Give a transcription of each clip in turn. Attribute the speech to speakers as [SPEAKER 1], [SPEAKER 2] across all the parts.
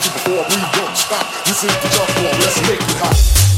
[SPEAKER 1] don't give we don't stop. This is the jump one. let's make it hot.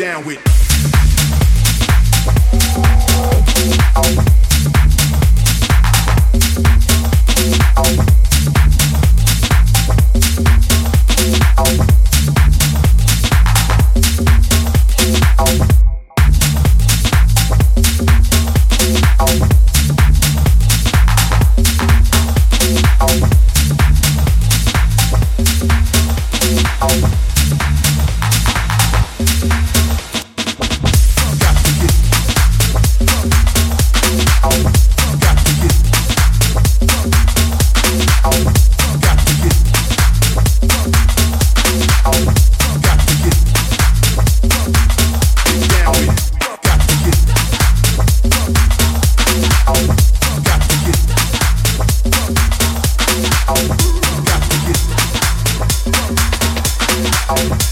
[SPEAKER 1] down with. life.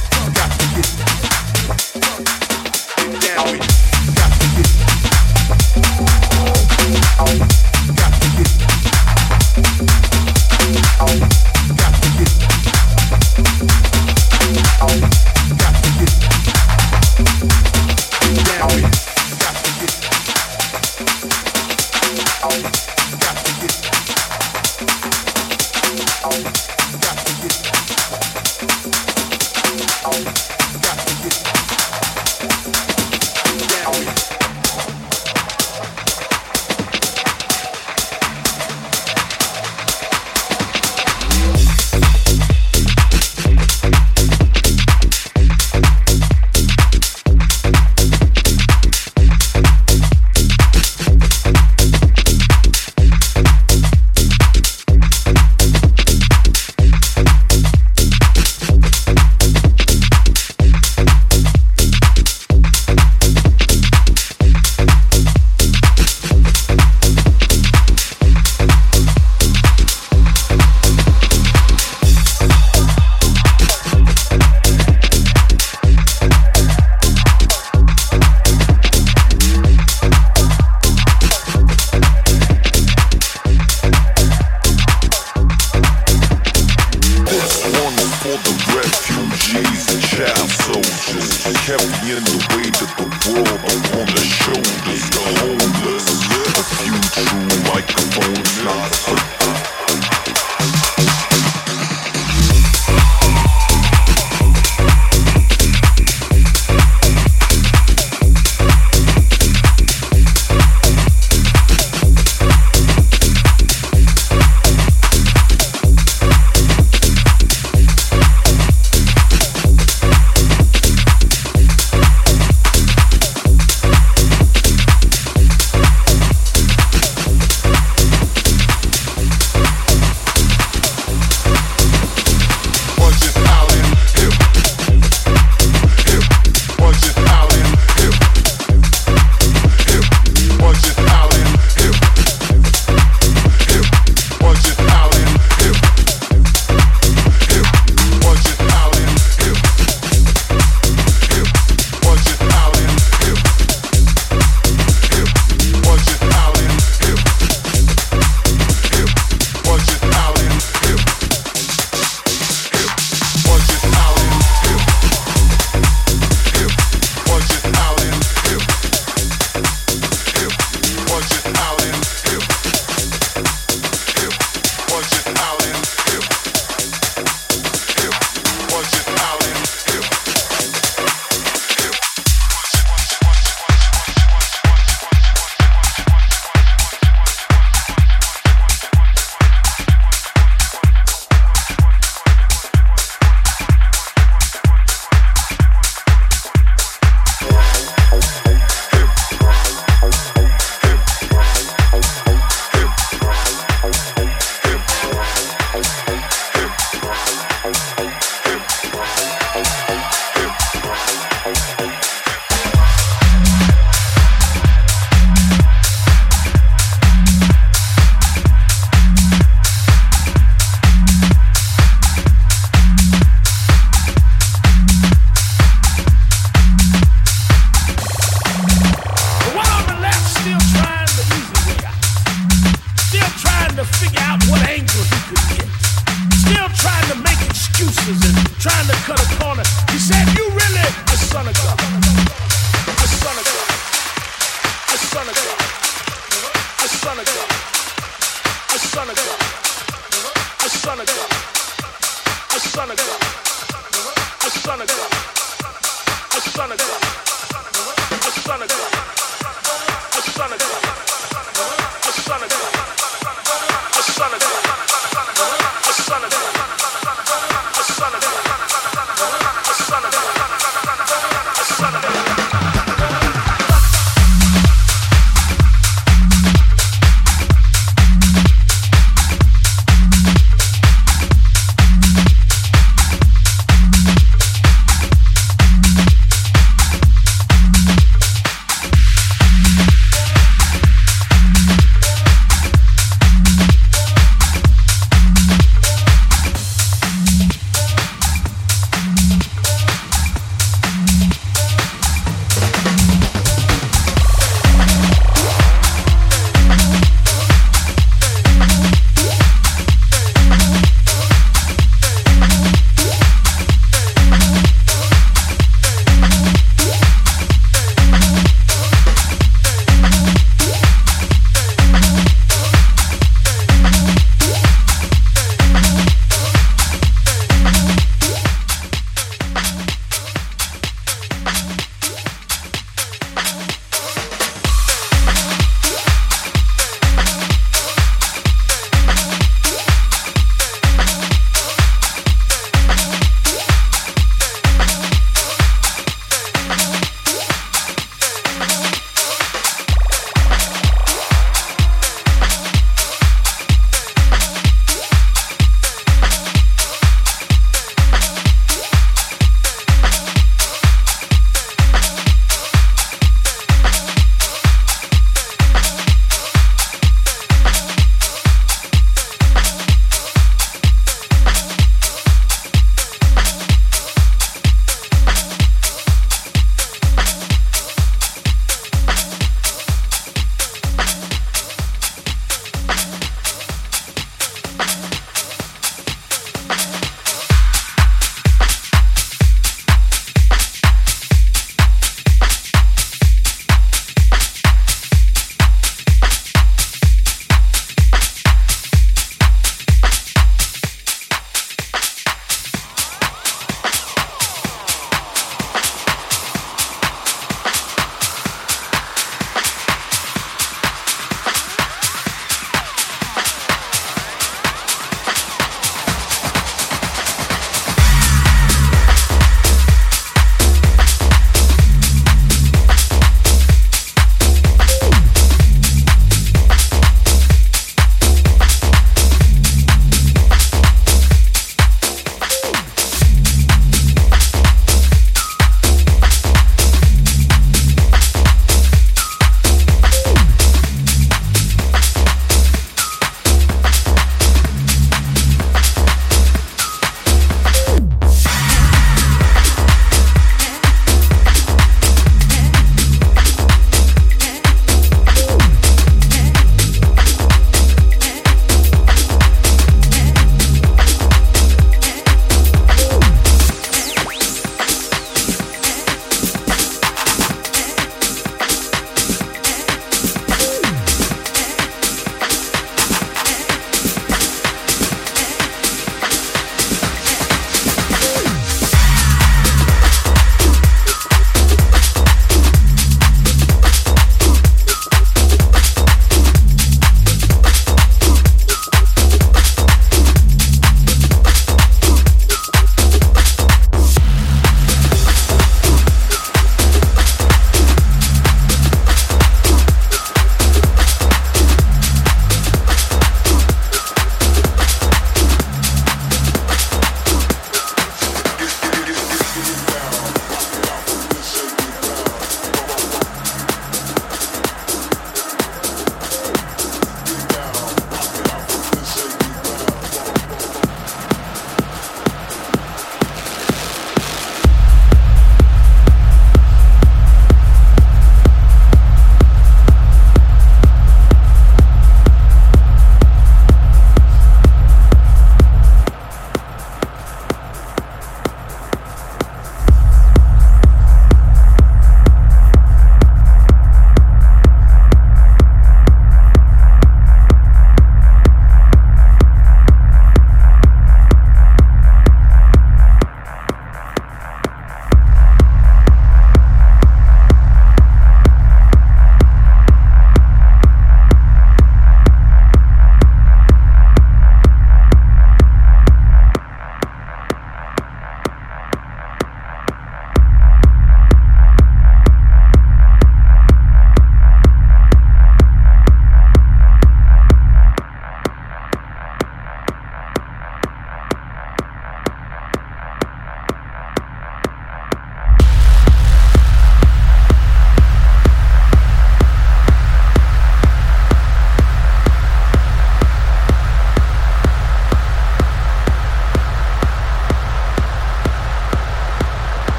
[SPEAKER 2] son of God.